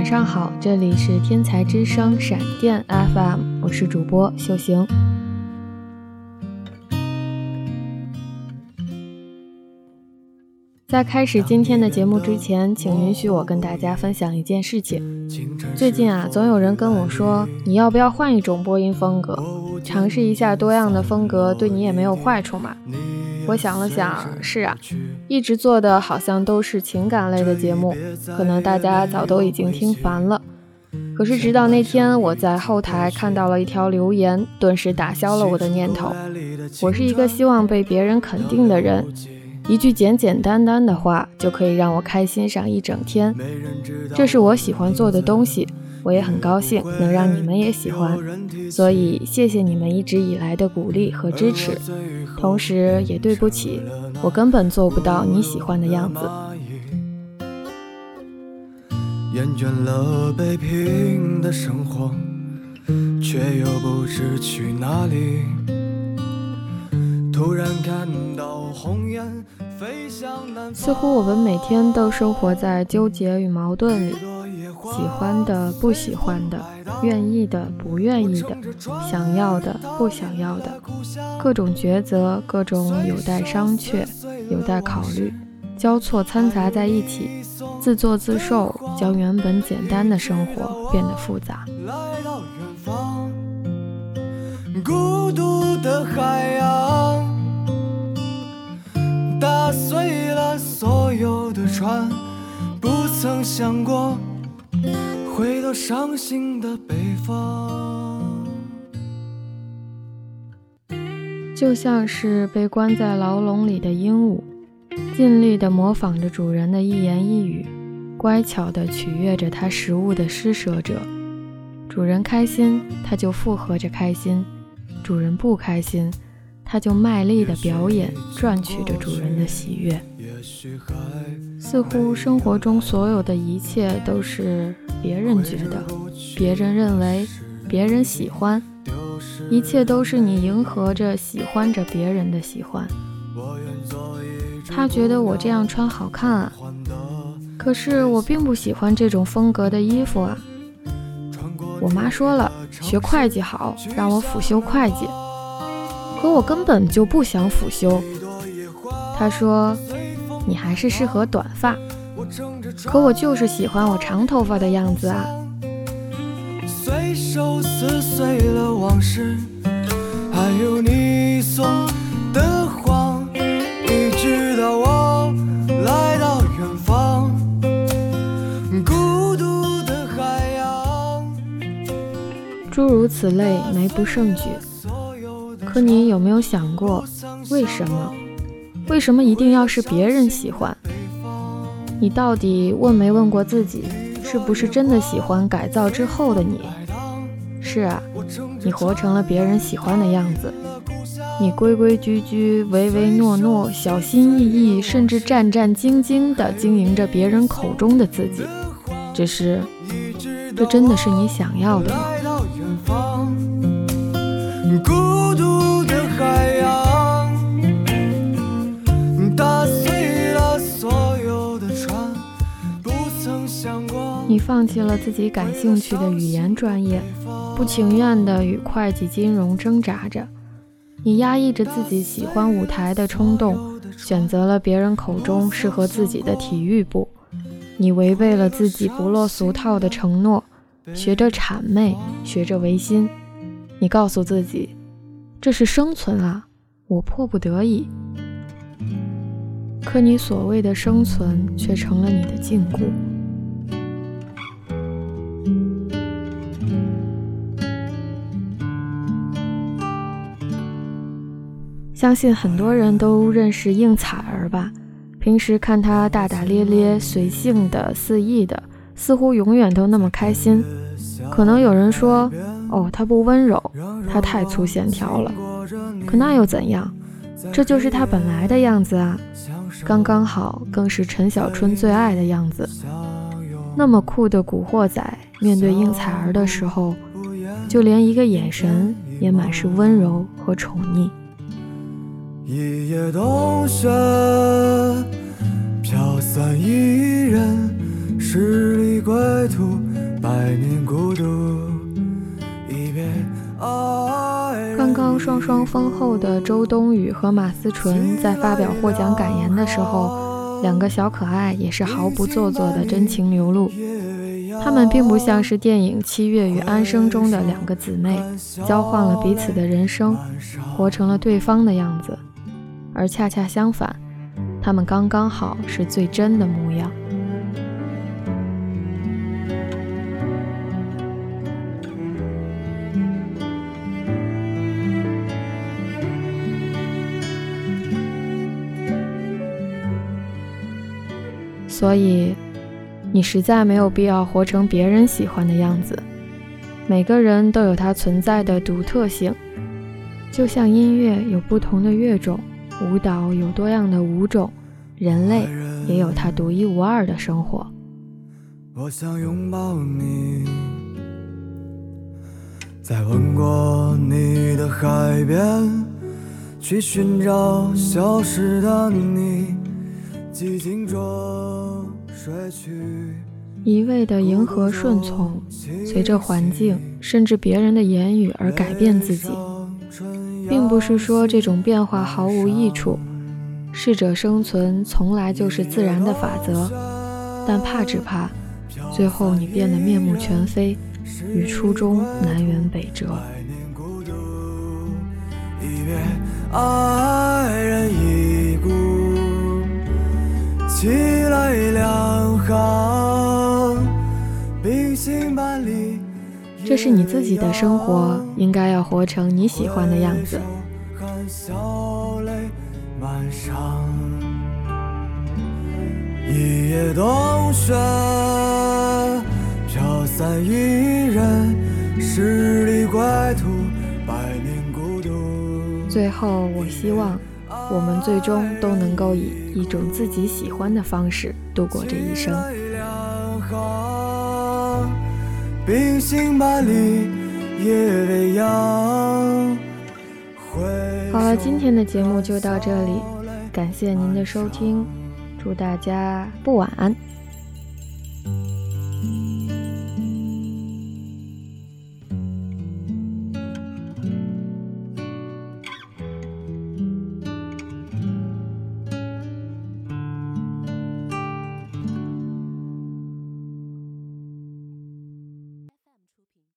晚上好，这里是天才之声闪电 FM，我是主播秀行。在开始今天的节目之前，请允许我跟大家分享一件事情。最近啊，总有人跟我说，你要不要换一种播音风格，尝试一下多样的风格，对你也没有坏处嘛。我想了想，是啊，一直做的好像都是情感类的节目，可能大家早都已经听烦了。可是直到那天，我在后台看到了一条留言，顿时打消了我的念头。我是一个希望被别人肯定的人。一句简简单单的话就可以让我开心上一整天，这是我喜欢做的东西，我也很高兴能让你们也喜欢，所以谢谢你们一直以来的鼓励和支持，同时也对不起，我根本做不到你喜欢的样子。厌倦了北平的生活，却又不知去哪里。突然看到红颜。似乎我们每天都生活在纠结与矛盾里，喜欢的、不喜欢的，愿意的、不愿意的，想要的、不想要的，各种抉择，各种有待商榷、有待考虑，交错掺杂在一起，自作自受，将原本简单的生活变得复杂。孤独的海洋。打碎了所有的船，不曾想过回到伤心的北方。就像是被关在牢笼里的鹦鹉，尽力地模仿着主人的一言一语，乖巧地取悦着它食物的施舍者。主人开心，它就附和着开心；主人不开心。他就卖力的表演，赚取着主人的喜悦。似乎生活中所有的一切都是别人觉得、别人认为、别人喜欢，一切都是你迎合着、喜欢着别人的喜欢。他觉得我这样穿好看啊，可是我并不喜欢这种风格的衣服啊。我妈说了，学会计好，让我辅修会计。可我根本就不想辅修。他说：“你还是适合短发。”可我就是喜欢我长头发的样子啊。诸如此类，没不胜举。可你有没有想过，为什么？为什么一定要是别人喜欢？你到底问没问过自己，是不是真的喜欢改造之后的你？是啊，你活成了别人喜欢的样子。你规规矩矩、唯唯诺诺、小心翼翼，甚至战战兢兢地经营着别人口中的自己。只是，这真的是你想要的吗？放弃了自己感兴趣的语言专业，不情愿地与会计金融挣扎着；你压抑着自己喜欢舞台的冲动，选择了别人口中适合自己的体育部；你违背了自己不落俗套的承诺，学着谄媚，学着违心。你告诉自己，这是生存啊，我迫不得已。可你所谓的生存，却成了你的禁锢。相信很多人都认识应采儿吧？平时看她大大咧咧、随性的、肆意的，似乎永远都那么开心。可能有人说：“哦，她不温柔，她太粗线条了。”可那又怎样？这就是她本来的样子啊，刚刚好，更是陈小春最爱的样子。那么酷的古惑仔，面对应采儿的时候，就连一个眼神也满是温柔和宠溺。一夜冬雪，飘散伊人，十里归途，百年孤独。一别爱。刚刚双双封后的周冬雨和马思纯在发表获奖感言的时候，两个小可爱也是毫不做作的真情流露。他们并不像是电影《七月与安生》中的两个姊妹，交换了彼此的人生，活成了对方的样子。而恰恰相反，他们刚刚好是最真的模样。所以，你实在没有必要活成别人喜欢的样子。每个人都有他存在的独特性，就像音乐有不同的乐种，舞蹈有多样的舞种，人类也有它独一无二的生活。我想拥抱你，在吻过你的海边，去寻找消失的你。寂静中睡去。一味的迎合顺从，随着环境甚至别人的言语而改变自己，并不是说这种变化毫无益处。适者生存从来就是自然的法则，但怕只怕最后你变得面目全非，与初衷南辕北辙。这是你自己的生活，应该要活成你喜欢的样子。一夜冬雪，飘散一人，十里归途，百年孤独最后，我希望。我们最终都能够以一种自己喜欢的方式度过这一生。好了，今天的节目就到这里，感谢您的收听，祝大家不晚安。